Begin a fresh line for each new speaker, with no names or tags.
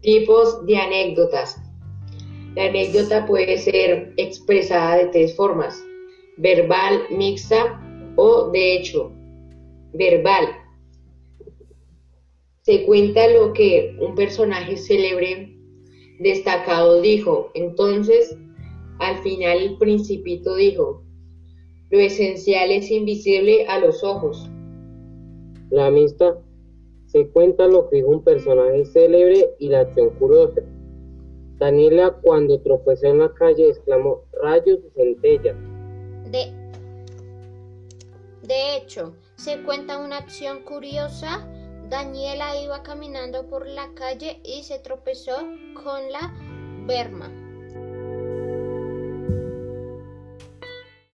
Tipos de anécdotas. La anécdota puede ser expresada de tres formas, verbal, mixta o de hecho. Verbal. Se cuenta lo que un personaje célebre destacado dijo. Entonces, al final el principito dijo, lo esencial es invisible a los ojos.
La mixta cuenta lo que dijo un personaje célebre y la acción curiosa. Daniela cuando tropezó en la calle exclamó rayos y centellas.
De, de hecho, se cuenta una acción curiosa. Daniela iba caminando por la calle y se tropezó con la berma.